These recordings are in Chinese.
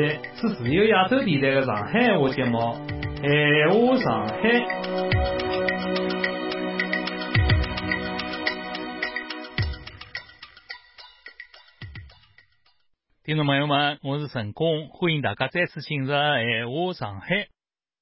是自由亚洲电台的上海话节目《闲话上海》。听众朋友们，我是陈工，欢迎大家再次进入《闲话上海》。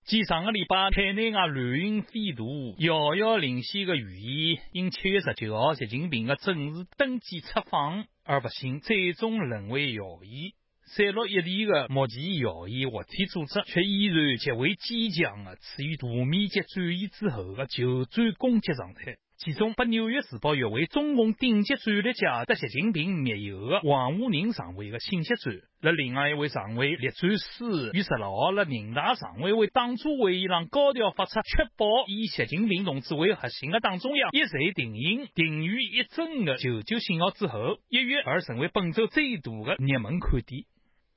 继上个礼拜海内外乱云飞渡、遥遥领先的预言，因七月十九号习近平的正式登基出访而不幸最终沦为谣言。散落一地的目前谣言活体组织，却依然极为坚强的处于大面积转移之后的求战攻击状态。其中，被《纽约时报》誉为中共顶级战略家的习近平密友的王沪宁常委的信息战，在另外一位常委栗战书于十六号在人大常委会党组会议上高调发出，确保以习近平同志为核心的党中央一锤定音、定于一尊的求救信号之后，一跃而成为本周最大的热门看点。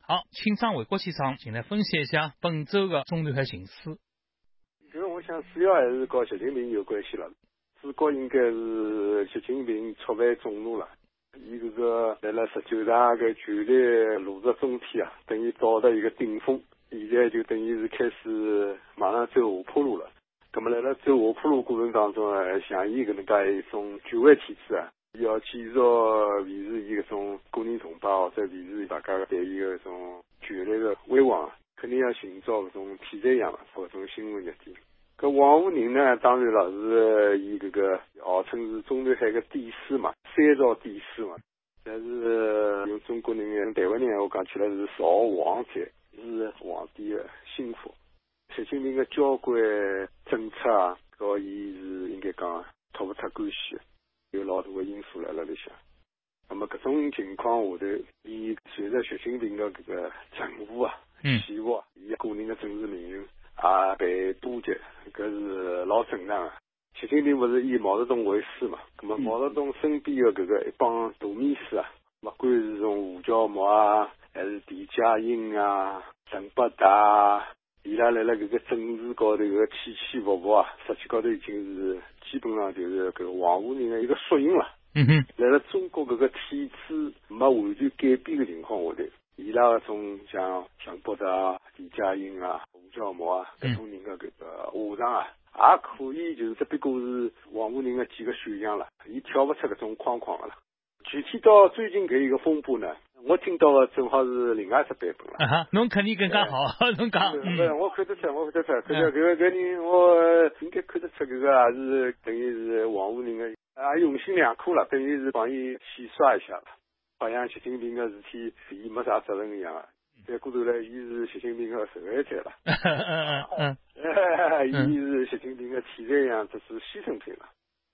好，请张伟国先生进来分析一下本周的中南海形势。这个我想主要还是跟习近平有关系了。主角应该是习近平触犯众怒了，伊这个在了十九大个权力落实中天啊，等于到达一个顶峰，现在就等于是开始马上走下坡路了。那么在了走下坡路过程当中啊，像伊搿能介一种权威体制啊，要继续维持伊搿种个人崇拜或者维持大家对伊个种权力的威望，肯定要寻找搿种题材样搿种新闻热点。搿王沪宁呢，当然了是伊搿个号称是中南海个帝师嘛，三朝帝师嘛。但是用中国人用台湾人话讲起来是朝皇者，是皇帝的心腹。习近平的交关政策啊，和伊是应该讲脱勿脱关系，老大个因素辣辣里向。那么搿种情况下头，伊随着习近平个搿个政府啊、起伏啊，伊个人个政治命运。也，被波及，搿是老正常个。习近平勿是以毛泽东为师嘛？那么毛泽东身边的搿个一帮大秘书啊，勿管是从胡乔木啊，还是田家英啊、陈伯达，伊拉辣辣搿个政治高头个起起伏伏啊，实际高头已经是基本上就是搿王沪人的一个缩影了。嗯哼，辣辣中国搿个体制没完全改变的情况下头，伊拉搿种像陈伯达、田家英啊。叫毛啊，搿种人的搿个下场啊，也可以就是只不过是王沪宁的几个选项了，伊跳不出搿种框框的了。具体到最近搿一个风波呢，我听到的正好是另外一只版本了。啊哈，侬肯定更加好，侬讲。是，我看得出，我看得出，搿个搿个搿人，我应该看得出搿个也是等于是王沪宁的也用心良苦了，等于是帮伊洗刷一下了，好像习近平的事体伊没啥责任一样啊。再过头来，伊是习近平的受害者了。嗯 伊是习近平的替罪羊，这是牺牲品了。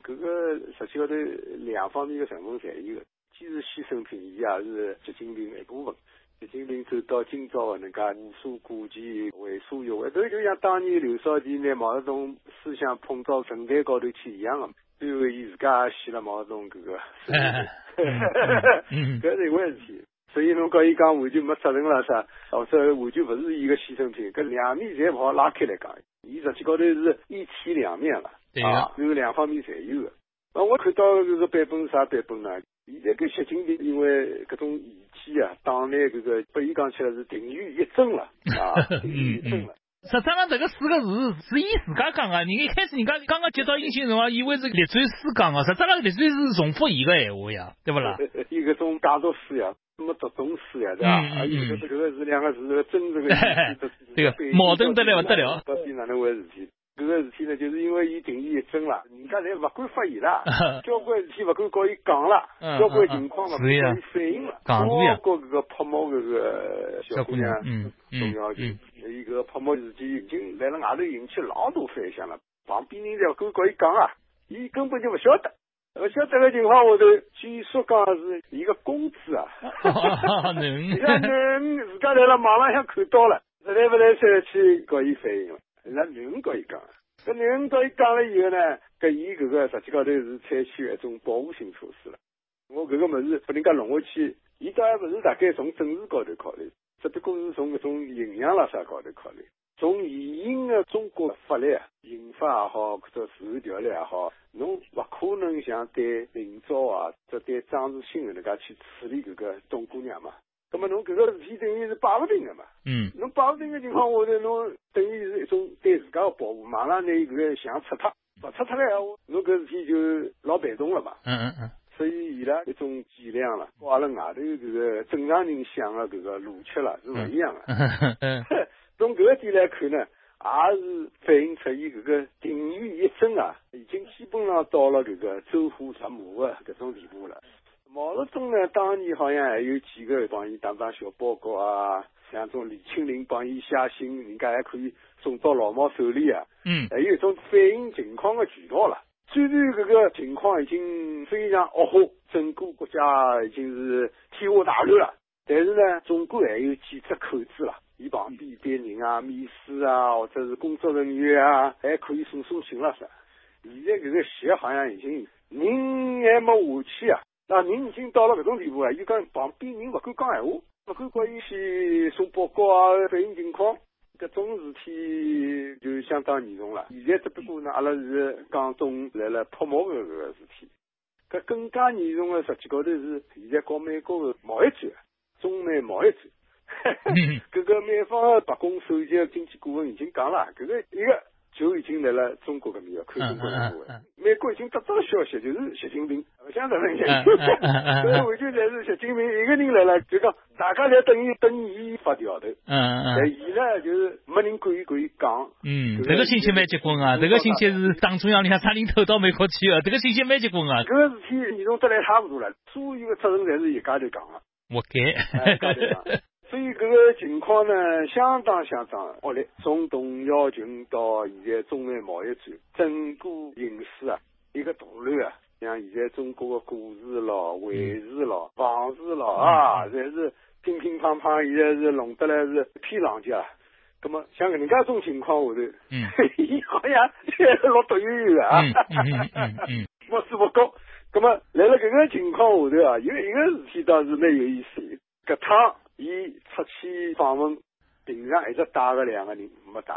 搿个实际高头两方面的成分侪有的，既是牺牲品，伊也是习近平的一部分。习近平走到今朝的能介无所顾忌、为所欲为，这就像当年刘少奇拿毛泽东思想捧到神坛高头去一样的。最后，伊自家也死了毛泽东搿个。搿是一回事体。所以侬讲伊讲完全没责任了啥，或者完全勿是伊个牺牲品，搿两面侪勿好拉开来讲。伊实际高头是一体两面了，啊，有两方面侪有个。那我看到搿个版本是啥版本呢？现在搿习近平因为搿种仪器啊，党内搿个拨伊讲起来是定于一尊了，啊，定于一尊了。实际上，这个四个字是伊自家讲的。人一开始人家刚刚接到音信辰光，以为是列传书讲的，实际上列传是重复伊个闲话呀，对不啦？伊搿种假读书呀。没读懂书呀，对吧？啊，有的这个是两个字，真正的这个 矛盾得了不得了。到底哪能回事体？这个事体呢，就是因为伊定义一真了，人家侪勿敢发言了，交关事体勿敢告伊讲了，交关情况勿敢伊反映了。包括搿个泡沫搿个小姑娘，嗯重要性，伊搿个泡沫事体已经来了外头引起老大反响了，旁边人侪勿敢告伊讲啊，伊根本就勿晓得。勿晓得个情况下头，据说讲是一个公子啊，能，那能自家在了网浪向看到了，实在勿来三去告伊反映了，那能告伊讲，搿能告伊讲了以后呢，搿伊搿个实际高头是采取一种保护性措施了。我搿个物事拨人家弄下去，伊倒还勿是大概从政治高头考虑，只不过是从搿种营养啦啥高头考虑。从现行的中国法律啊，刑法也好，或者治安条例也好，侬勿可能像对林昭啊，或者对张志新搿能介去处理搿个董姑娘嘛？那么侬搿个事体等于是摆勿定个嘛。嗯。侬摆勿定个情况下头，侬等于是一种对自家个保护，马上拿搿个墙拆脱，勿拆脱个闲话，侬搿事体就老被动了嘛。嗯嗯嗯。所以伊拉一种伎俩了，和阿拉外头搿个正常人想个搿个逻辑了是勿一样个。嗯。从搿个点来看呢，也是反映出伊搿个定于一尊啊，已经基本上到了搿个走火入魔个搿种地步了。毛泽东呢，当年好像还有几个帮伊打打小报告啊，像种李庆林帮伊写信，人家还可以送到老毛手里啊。嗯。还有一种反映情况个渠道了。虽然搿个情况已经非常恶化，整个国家已经是天下大乱了，但是呢，总归还有几只口子了。伊旁边一堆人啊，秘书啊，或者是工作人员啊，还可以送送信了噻。现在搿个习好像已经人还没下去啊。那人已经到了搿种地步啊！伊讲旁边人勿敢讲闲话，勿敢叫伊去送报告啊，反映情况，搿种事体就相当严重了。现在只不过呢，阿拉是讲中来了泼墨个搿个事体，搿更加严重个实际高头是现在搞美国个贸易战，中美贸易战。搿个美方白宫首席经济顾问已经讲了，搿个一个。就已经来了中国搿面要看中国人话，美国已经得到消息，就是习近平，勿想得人家，所以完全侪是习近平一个人来了，就讲大家侪等于等伊发调头，嗯嗯，但伊呢就是没人管伊管伊讲，嗯，这个信息蛮结棍啊，这个信息是党中央里向啥人偷到美国去的，这个信息蛮结棍啊，搿个事体严重得来差不多了，所有的责任侪是一家头讲的，活该。所以搿个情况呢，相当相当恶劣。从董小平到现在中美贸易战，整个形势啊，一个大乱啊。像现在中国的股市咯、汇市咯、房市咯啊，侪是乒乒乓乓，现在是弄得来是一片狼藉。那么像搿能介种情况下头，嗯，伊好像是老独悠悠的啊，莫斯不高。那么来了搿个情况下头啊，有一个事体倒是蛮有意思，搿趟。伊出去访问，平常一直带个两个人没带，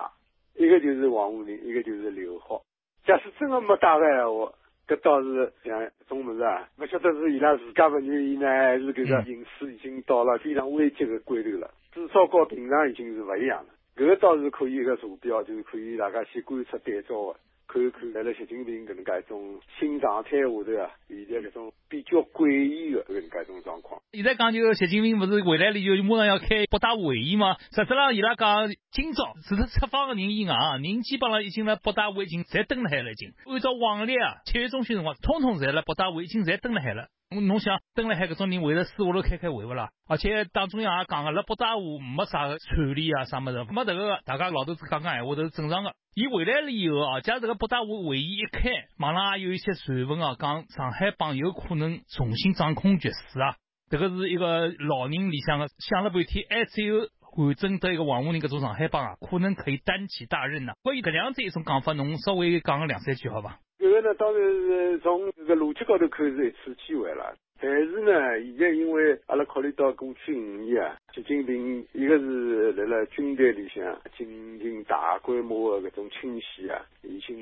一个就是王沪宁，一个就是刘浩。假使真的没带个闲话，搿倒是像种物事啊，勿晓得是伊拉自家勿愿意呢，还是搿个形势已经到了非常危急个关头了。至少和平常已经是勿一样了。搿个倒是可以一个坐标，就是可以大家去观察对照个。看看，来了习近平搿能介一种新常态下头啊，现在搿种比较诡异的搿能介一种状况。现在讲就习近平勿是回来了就马上要开北大会议嘛？实质上伊拉讲今朝除了出访个人以外，人基本上已经辣北大会已经侪蹲辣海了，已经按照往例啊，七月中旬辰光，统统侪辣北大会已经侪蹲辣海了。侬想登了海搿种人会得私下头开开会勿啦？而且党中央也讲个，辣北大户没啥个串联啊，啥物事，没迭个，大家老头子讲讲闲话都是正常个。伊回来了以后啊，假如这个北大会会议一开，网上也有一些传闻啊，讲上海帮有可能重新掌控局势啊。这个是一个老人里向个想了半天，还只有换正得一个王沪宁搿种上海帮啊，可能可以担起大任呐。关于搿样子一种讲法，侬稍微讲个两三句好伐？这个呢，当然是从这个逻辑高头看是一次机会了。但是呢，现在因为阿拉考虑到过去五年啊，习近平一个是来了军队里向进行大规模的搿种清洗啊，已经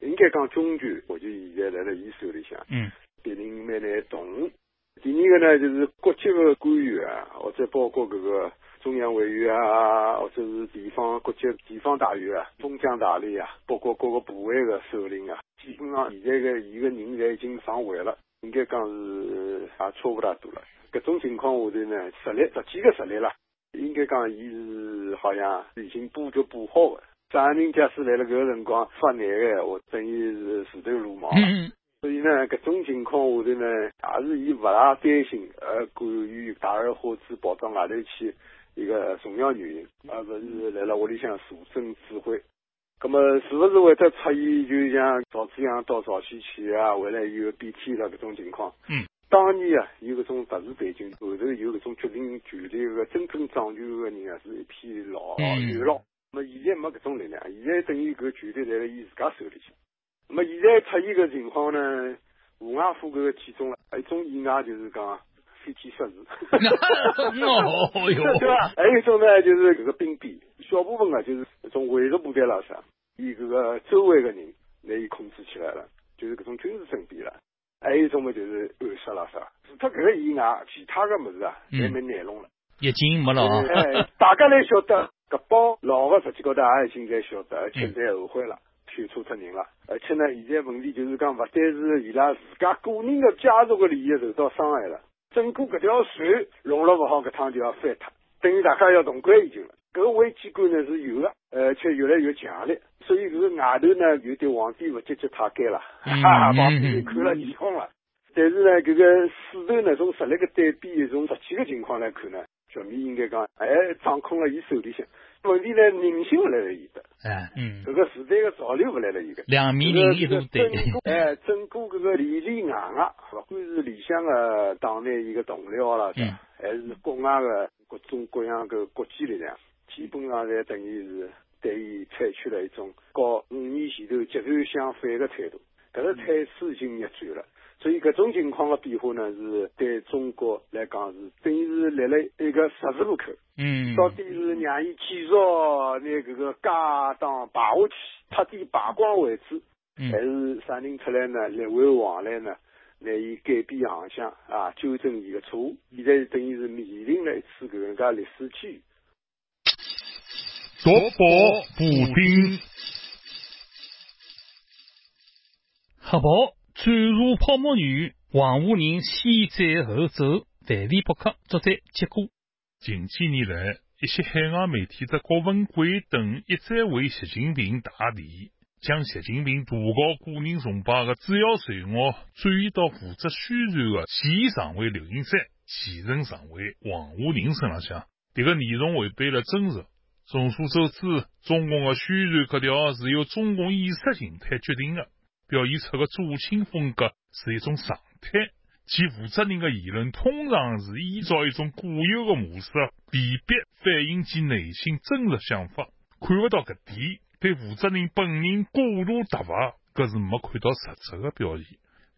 应该讲中权，我就现在来了伊手里向，嗯，别人蛮难动。第二个呢，就是各级的官员啊，或者包括搿个中央委员啊，或者是地方各级地方大员啊、中将大吏啊，包括各个部委的首领啊，基本上现在个伊个人侪已经上位了。应该讲是也差不大多了。搿种情况下头呢，实力实际个实力啦，应该讲伊是好像已经布局布好个。啥人假使来了搿个辰光发难个闲话，等于是自投罗网。所以呢，搿种情况下头呢，也是伊勿大担心，而敢于大而化之跑到外头去一个重要原因，而勿是来了屋里向坐镇指挥。那么是不是会得出现就像赵紫阳到朝鲜去啊，回来以后变天了搿种情况？嗯，当年啊有搿种特殊背景，后头有搿种决定权力个真正掌权个人啊，是一批老元老。那么现在没搿种力量，现在等于搿权力在辣伊自家手里向。那么现在出现个情况呢，无外乎搿个几种了，一种意外就是讲飞天失事。哦哟，对吧？还有一种呢，就是搿个兵变，小部分啊，就是种维持部队了啥。以搿个周围个人来伊控制起来了，就是搿种军事政变了。还有一种嘛，就是暗杀了啥。除脱搿个以外，其他个物事啊，侪没内容了。疫情没了啊。哎，大家侪晓得，搿帮老个实际高头也已经侪晓得，而且侪后悔了，选错脱人了。而且呢，现在问题就是讲，勿单是伊拉自家个人的家族个利益受到伤害了，整个搿条船弄了勿好，搿趟就要翻脱，等于大家要同归于尽了。搿个危机感呢是有的，而且越来越强烈。所以搿个外头呢，有点皇帝不急急太监了，哈哈，皇帝看了眼红了。但是呢，搿个势头呢，从实力个对比，从实际个情况来看呢，小米应该讲，还掌控了伊手里向。问题呢，人性勿来了伊的，哎，嗯，搿个时代个潮流勿来了伊个。两面人一个都对。哎，整个搿个里里外外，勿管是里向个党内伊个同僚啦，还是国外个各种各样个国际力量，基本上侪等于是对伊采取了一种和五年前头截然相反个态度。搿个态势已经逆转了。所以，搿种情况的变化呢，是对中国来讲是等于是立了一个十字路口。嗯。到底是让伊继续拿搿个家当败下去，彻底排光为止，还是啥人出来呢？力挽狂澜呢？拿伊改变航向啊，纠正伊个错误。现在等于是面临了一次搿能介历史机遇。夺宝补丁，黑宝。转入泡沫女，黄武人先斩后奏，范围不克。作者：结果。近几年来，一些海外媒体的郭文贵等一再为习近平打底，将习近平大搞个人崇拜的主要罪恶转移到负责宣传的前常委刘云山、前任常委王沪宁身浪向。这个内容违背了真实。众所周知，中共的宣传格调是由中共意识形态决定的。表现出的左倾风格是一种常态，其负责人的言论通常是依照一种固有的模式，辨别反映其内心真实想法。看不到搿点，对负责人本人过度突兀，搿是没看到实质的表现。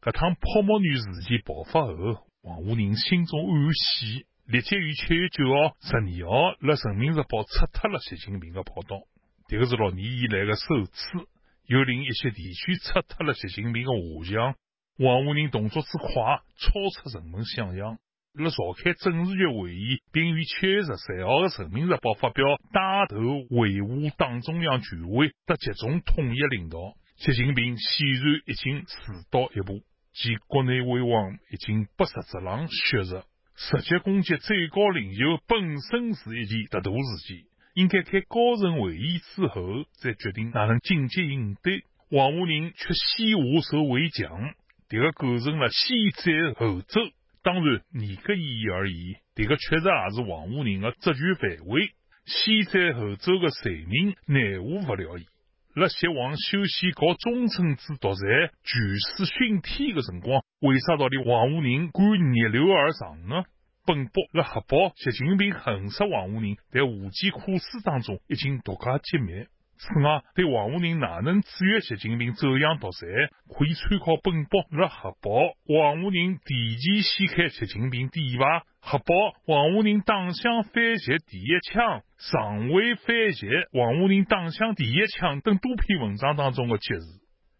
搿趟泡沫女事件爆发后，王沪宁心中暗喜，立即于七月九号、十二号辣《人民日报》撤脱了习近平的报道，迭个是六年以来的首次。又令一些地区撤脱了习近平的画像。王沪宁动作之快，超出人们想象。辣召开政治局会议，并于七月十三号的《人民日报》发表带头维护党中央权威和集中统一领导。习近平显然已经迟到一步，其国内威望已经不实质上削弱。直接攻击最高领袖本身是一件特大事件。应该开高层会议之后再决定哪能紧急应对。王沪宁却先下手为强，迭个构成了先斩后奏。当然，严格意义而言，迭个确实也是王沪宁的职权范围。先斩后奏的罪名，奈何不了伊。辣习王修宪搞终身制独裁、权势熏天的辰光，为啥道理王沪宁敢逆流而上呢？本博辣核爆习近平恨杀王沪宁，在无计可施当中已经独家揭秘。此外，对王沪宁哪能制约习近平走向独裁，可以参考本博辣核爆王沪宁提前掀开习近平底牌，核爆王沪宁党项反习第一枪，常委反习王沪宁党项第一枪等多篇文章当中的揭示。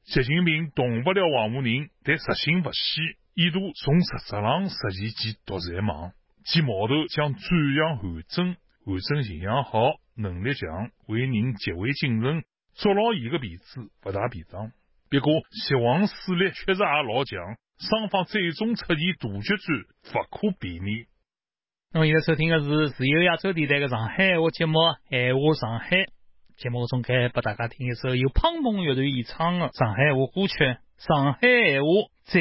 习近平动不了王沪宁，但实行不息。意图从实质上实现其独裁梦，其矛头将转向韩正，韩正形象好，能力强，为人极为谨慎，捉牢伊个辫子不大便当。不过，习王势力确实也老强，双方最终出现大决战，不可避免。那么现在收听的是自由亚洲电台的上海话节目《海话上海》，节目中开给大家听一首由胖梦乐队演唱的上海话歌曲《上海话在》。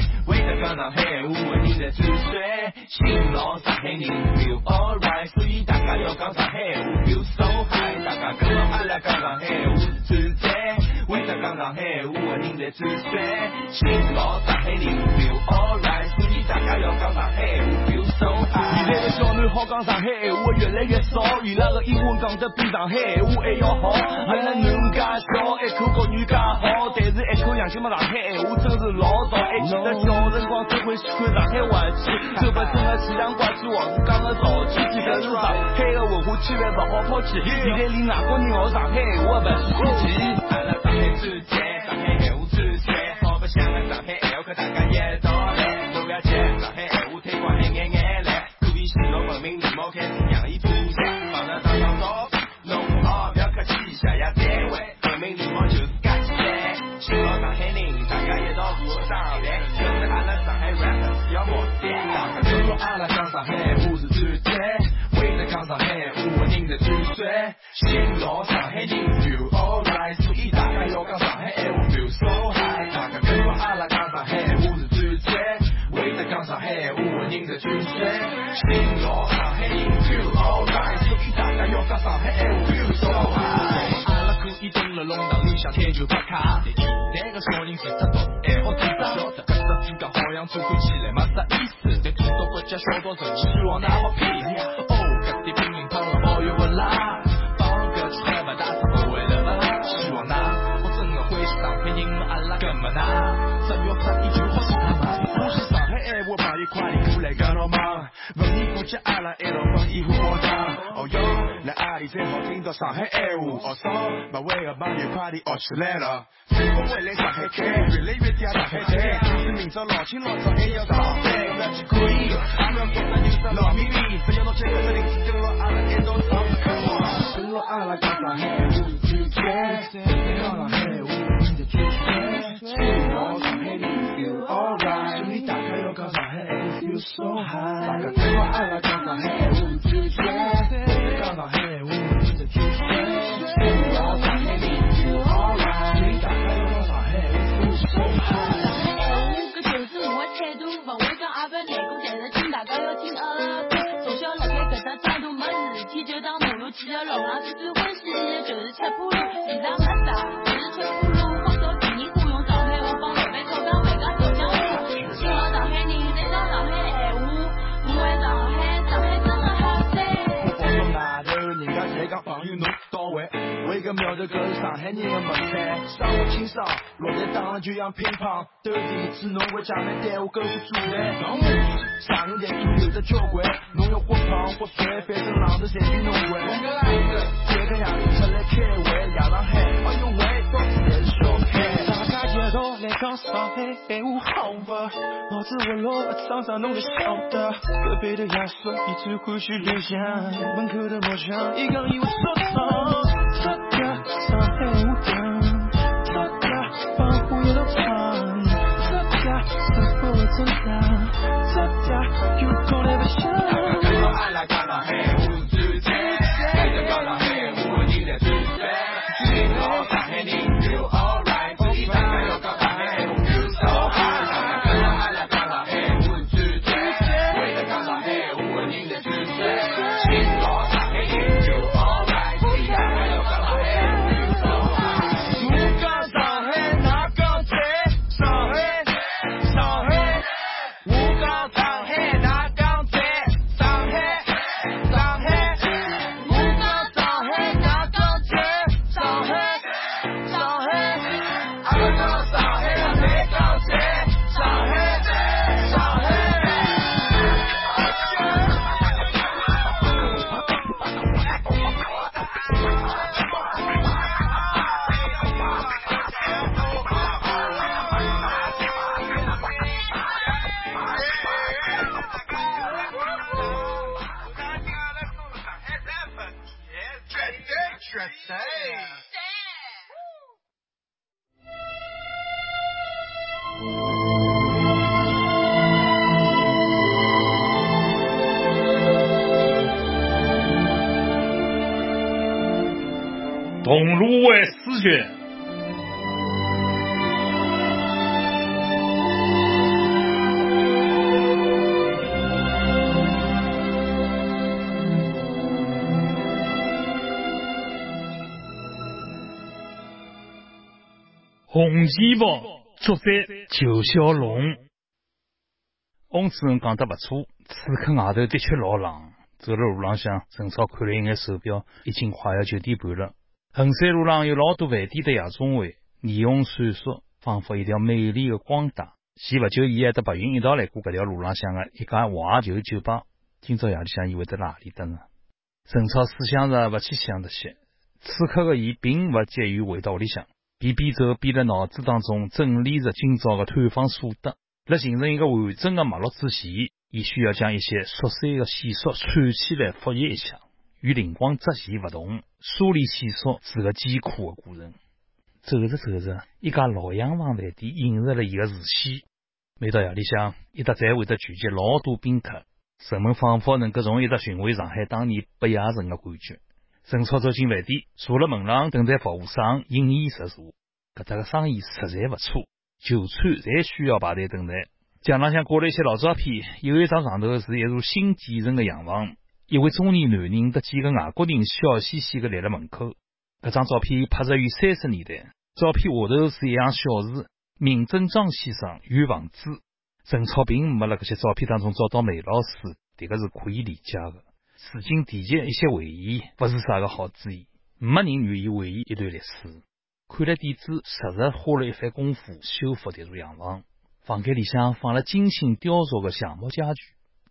讲上海话最赞，为啥讲上海话的人在最帅？新老上海人 feel alright，所以大家要讲上海话 feel so high。大家跟着阿拉讲上海话最赞，为啥讲上海话的人在的最帅，新老上海人 feel alright，所以大家要讲上海话，feel so high。现在的小囡好讲上海话越来越少，伊拉个英文讲得比上海话还要好。阿拉囡介小，一口国语介好，但是一口洋气么上海话真是老少。还记得小辰光最欢喜看上海话剧，周不中的气象怪气，王是讲的潮气，这是上海的文化气氛不好抛弃。现在连外国人学上海话不稀奇。阿拉上海最赞，上海闲话最帅，好白相的上海闲话，可大家一道阿拉讲上海话是最赞，为了讲上海话人才最帅。新老上海人 feel alright，所以大家要讲上海话 feel so high。大家跟说阿拉讲上海话是最赞，为了讲上海话人才最帅。新老上海人 feel alright，所以大家要讲上海话 feel so high。阿拉可以蹲了弄堂里向天就打卡，但现在个小人是太多，爱好太少，晓得搿只自家好像做看起来没啥意思，但做到国家小到成，希望㑚好骗。哦，搿点拼音汤了保佑我啦，帮搿菜勿大是不会了吧？希望㑚我真个欢喜上海人，阿拉搿么㑚，只要发一句好是他妈，欢喜上海闲话朋友快点过来跟牢忙，逢年过节阿拉一道放烟花爆仗。哦哟，来阿里最好听到上海闲话，学少勿会的朋友快点学起来了。生活会来上海开，越来越嗲上海滩，就是明朝老清老早还要上班，不要去可以，阿拉觉得有啥老秘密，只要侬接个零食，跟牢阿拉一道唱。跟牢阿拉讲上海话最赞，讲上海话人家最帅，新老上海人 feel alright，所以大家要讲上海话 feel so high，大家跟牢阿拉讲上海话最赞，在打了就像乒乓。斗地主侬会家门带我跟我做饭，当我啥人台做有的交关，侬要或胖或帅，反正浪头侪比侬贵。侬个夜里出来开会，夜上海，哎呦喂，到处侪是小开。大家一道来讲上海闲话好不？脑子活络，长长侬就晓得。隔壁的亚叔，伊最欢喜留香，门口的木匠，伊讲伊会说唱。这个上海铜锣湾丝血，红旗袍。作者九小龙。翁主任讲得不错，此刻外头的确老冷。走了路浪向，陈超看了一眼手表，已经快要九点半了。衡山路上有老多饭店的夜总会，霓虹闪烁，仿佛一条美丽的光带。前不久，伊还和白云一道来过搿条路浪向的一家怀旧酒吧。今朝夜里向，伊会得哪里等呢？陈超思想着，勿去想这些。此刻的伊，并勿急于回到屋里向，边边走边辣脑子当中整理着今朝的探访所得。辣形成一个完整的脉络之前，伊需要将一些琐碎的线索串起来复习一下。与灵光乍现勿同，梳理线索是个艰苦的过程。走着走着，一家老洋房饭店映入了伊的视线。每到夜里向，一搭侪会得聚集老多宾客，人们仿佛能够从一搭寻回上海当年不夜城的感觉。陈超走进饭店，坐辣门廊等待服务生引伊入座。搿搭个生意实在勿错，就餐侪需要排队等待。墙浪向挂了一些老照片，有一张上头是一座新建成的洋房。一位中年男人和几个外国人笑嘻嘻的立辣门口。搿张照片拍摄于三十年代，照片下头是一行小字：“闵振章先生与房子。”陈超并没辣搿些照片当中找到梅老师，迭个是可以理解的。处境提及一些回忆，勿是啥个好主意。没人愿意回忆一段历史。看来店主实实花了一番功夫修复迭座洋房。房间里向放了精心雕琢的橡木家具。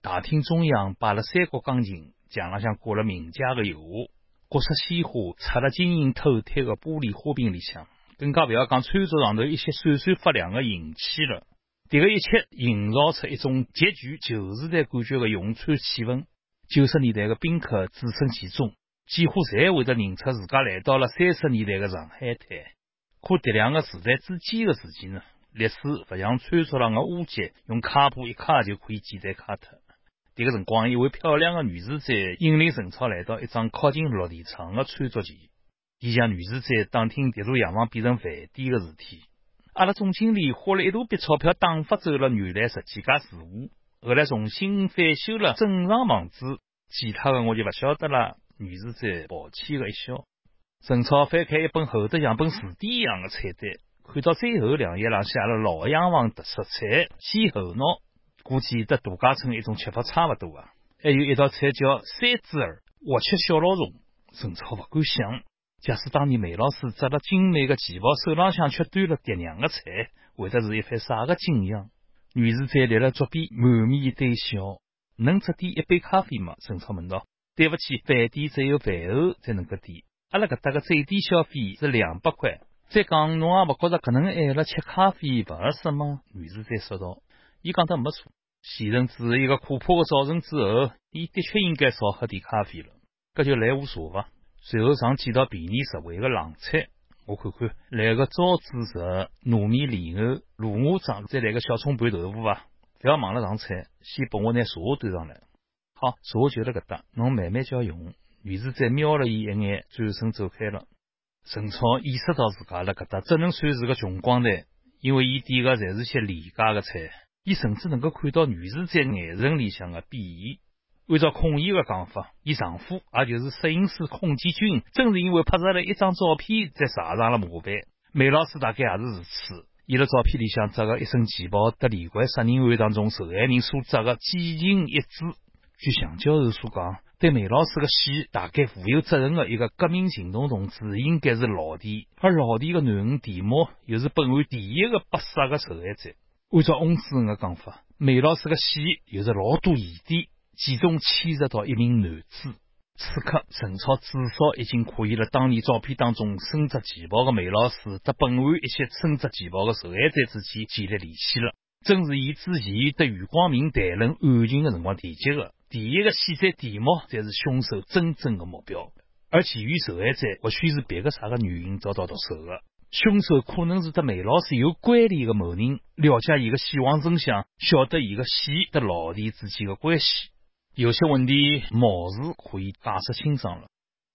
大厅中央摆了三角钢琴，墙浪向挂了名家的油画，各色鲜花插了晶莹透剔的玻璃花瓶里向，更加不要讲餐桌上头一些闪闪发亮的银器了。这个一切营造出一种极具旧时代感觉的用餐气氛。九十年代的宾客置身其中，几乎侪会得认出自家来到了三十年代的上海滩。可这两个时代之间的事情呢，历史不像餐桌上的污迹，用卡布一卡就可以简单卡脱。这个辰光，一位漂亮的女侍者引领陈超来到一张靠近落地窗的餐桌前。伊向女侍者打听这座洋房变成饭店的事体。阿拉总经理花了一大笔钞票打发走了原来十几家住户，后来重新翻修了整幢房子，其他的我就不晓得了。女侍者抱歉的一笑。陈超翻开一本厚得像本字典一样的菜单，看到最后两页上写了老洋房特色菜西后脑。估计和度假村一种吃法差不多啊！还有一道菜叫三只儿，活吃小老虫。陈超不敢想，假使当年梅老师扎了精美的旗袍，手浪向却端了爹娘的菜，会得是一番啥个景象？女士在立了桌边，满面堆笑。能只点一杯咖啡吗？陈超问道。对不起，饭店只有饭后才能够点。阿拉搿搭个最低消费是两百块。再讲，侬也勿觉着可能晚了吃咖啡勿合适吗？女士再说道。伊讲得没错。前阵子一个可怕的早晨之后，伊的确应该少喝点咖啡了。搿就来壶茶伐。随后上几道便宜实惠的冷菜，我看看，来个糟子肉、糯米莲藕、芦芽章，再来个小葱拌豆腐伐？勿要忙了上菜，先拨我拿茶端上来。好，茶就辣搿搭，侬慢慢叫用。于是再瞄了伊一眼，转身走开了。陈超意识到自家辣搿搭只能算是个穷光蛋，因为伊点的侪是些廉价的菜。伊甚至能够看到女士在眼神里向的鄙夷。按照孔乙的讲法，伊丈夫也就是摄影师孔建军，正是因为拍摄了一张照片，才惹上了麻烦。梅老师大概也是如此。伊在照片里向着个一身旗袍，和连环杀人案当中受害人所着的几近一致。据向教授所讲，对梅老师的死大概负有责任的一个革命行动同志，应该是老弟，而老弟的囡恩田某，又是本案第一个被杀的受害者。按照翁主任的讲法，梅老师的死有着老多疑点，其中牵涉到一名男子。此刻，陈超至少已经可以了当年照片当中身着旗袍的梅老师和本案一些身着旗袍的受害者之间建立联系了。正是以之前与余光明谈论案情的辰光提及的，第一个死者田某才是凶手真正的目标，而其余受害者或许是别个啥个原因遭到毒手的。凶手可能是和梅老师有关联的某人，了解伊个死亡真相，晓得伊个死和老弟之间的关系。有些问题貌似可以解释清爽了。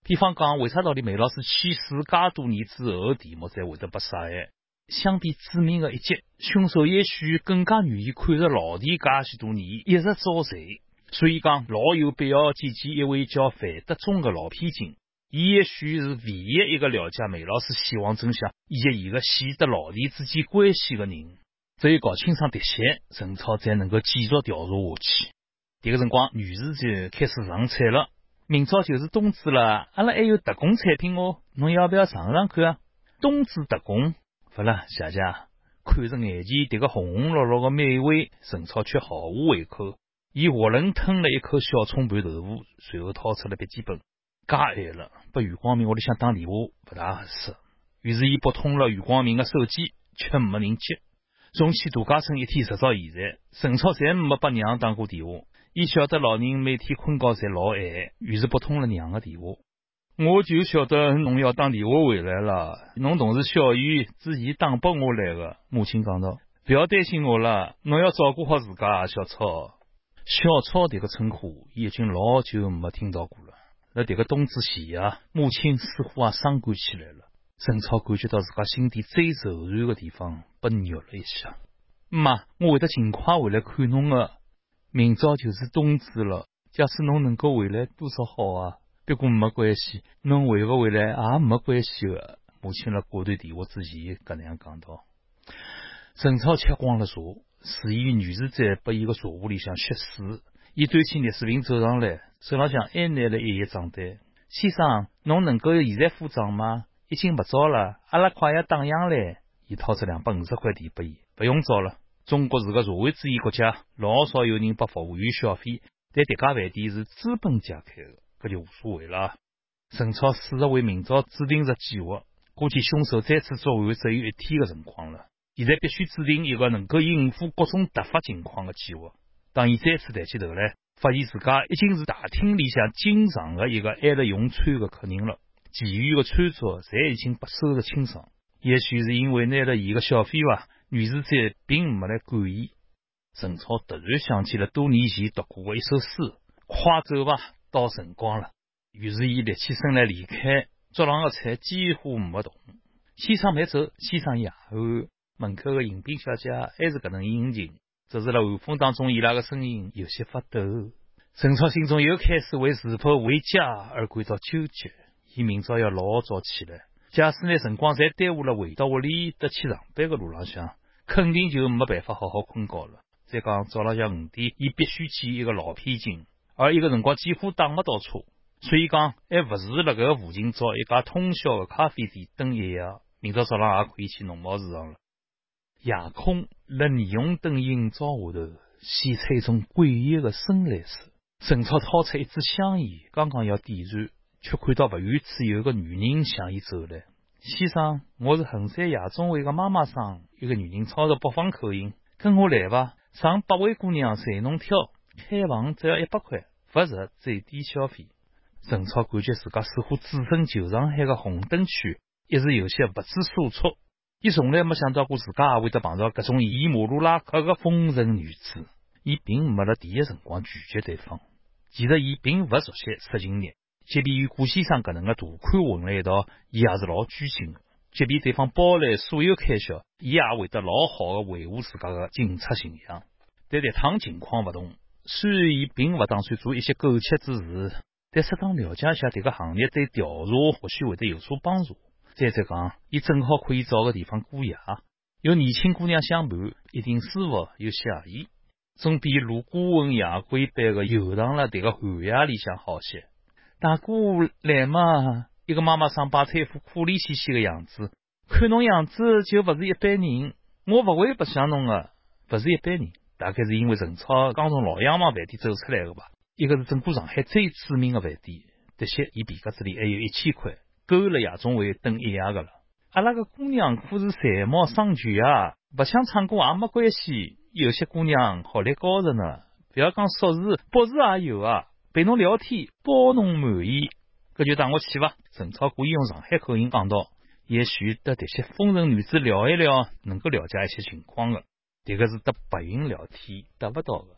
比方讲，为啥道理梅老师去世介多年之后，题目才会得被杀害？相比致命的一击，凶手也许更加愿意看着老弟介许多年一直遭罪，所以讲老有必要见见一位叫范德忠的老片警。也许是唯一一个了解梅老师死亡真相以及伊个死得老弟之间关系的人。只有搞清爽这些，陈超才能够继续调查下去。这个辰光，女士就开始上菜了。明朝就是冬至了，阿拉还有特供产品哦，侬要不要尝尝看啊？冬至特供，不了，谢谢。看着眼前这个红红绿绿的美味，陈超却毫无胃口。伊囫囵吞了一口小葱拌豆腐，随后掏出了笔记本。介晚了，拨余光明屋里向打电话不大合适。于是伊拨通了余光明的手机，却没人接。从去度假村一天，直到现在，陈超侪没拨娘打过电话。伊晓得老人每天困觉侪老晚，于是拨通了娘的电话。我就晓得侬要打电话回来了，侬同事小雨之前打拨我来的。母亲讲道：“不要担心我了，侬要照顾好自家，小超。”小超迭个称呼已经老久没听到过了。在这个冬至前啊，母亲似乎也伤感起来了。陈超感觉到自家心底最柔软的地方被虐了一下。妈，我会得尽快回来看侬的。明朝就是冬至了，假使侬能够回来，多少好啊！不过没关系，侬回不回来也没关系的。母亲辣挂断电话之前，搿能样讲道。陈超吃光了茶，示意女士在拨伊个茶壶里向歇水。伊端起热水瓶走上来，手浪向还拿了一页账单。先生，侬能够现在付账吗？已经不早了，阿拉快要打烊了。伊掏出两百五十块递拨伊，不用找了。中国是个社会主义国家，老少有人拨服务员小费，但迭家饭店是资本家开的，搿就无所谓了。陈超试着为明朝制定着计划，估计凶手再次作案只有一天的辰光了。现在必须制定一个能够应付各种突发情况的计划。当伊再次抬起头来，发现自家已经是大厅里向经常的一个爱了用餐的客人了，其余的餐桌侪已经被收拾清爽。也许是因为拿了伊个小费吧。女士在并没来管伊。陈超突然想起了多年前读过的一首诗：“快走吧，到辰光了。”于是伊立起身来离开。桌上的菜几乎没动。先生慢走，先生也晚。门口的迎宾小姐还是搿能殷勤，只是辣寒风当中，伊拉的声音有些发抖。陈超心中又开始为是否回家而感到纠结。伊明朝要老早起来。假使拿辰光侪耽误了回到屋里得去上班的路浪向，肯定就没办法好好困觉了。再讲早浪向五点，伊必须去一个老偏静，而一个辰光几乎打不到车，所以讲还不如辣搿附近找一家通宵的咖啡店等一夜。明朝早浪也可以去农贸市场了。夜空辣霓虹灯映照下头，显出一种诡异的深蓝色。陈超掏出一支香烟，刚刚要点燃。却看到不远处有个女人向伊走来。先生，我是衡山夜总会的妈妈桑。一个女人操着北方口音，跟我来吧，上百位姑娘随侬挑，开房只要一百块，不值最低消费。陈超感觉自家似乎置身旧上海的红灯区，一时有些不知所措。伊从来没想到过自家也会得碰到搿种以马路拉客的风尘女子。伊并没辣第一辰光拒绝对方，其实伊并不熟悉色情业。即便与顾先生搿能个大款混了一道，伊也是老拘谨的。即便对方包来所有开销，伊也会得老好的维护自家的警察形象。但这趟情况勿同，虽然伊并勿打算做一些苟且之事，但适当了解一下迭个行业对调查或许会得有所帮助。再者讲，伊正好可以找个地方过夜，有年轻姑娘相伴，一定舒服又惬意，总比如孤魂野鬼般的游荡了这个寒夜里向好些。大哥来嘛！一个妈妈桑摆出一副可怜兮兮的样子，看侬样子就不是一般人。我不会不相侬的，不是一般人，大概是因为陈超刚从老洋房饭店走出来的吧。一个是整个上海最知名的饭店，这些伊皮夹子里还有一千块，够了夜总会等一夜的了。阿拉个姑娘可是才貌双全啊，不想唱歌也没关系。有些姑娘学历高着呢，不要讲硕士，博士也有啊。陪侬聊天，包侬满意，搿就带我去伐？陈超故意用上海口音讲道：“也许得迭些风尘女子聊一聊，能够了解一些情况的。迭个是得白云聊天得勿到的。”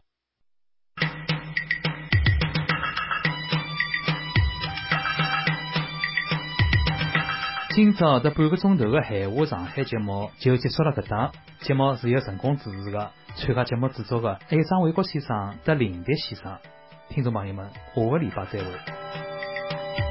今朝这半个钟头的海话上海节目就结束了，这档节目是由成功主持的，参加节目制作的还有张卫国先生和林迪先生。听众朋友们，下个礼拜再会。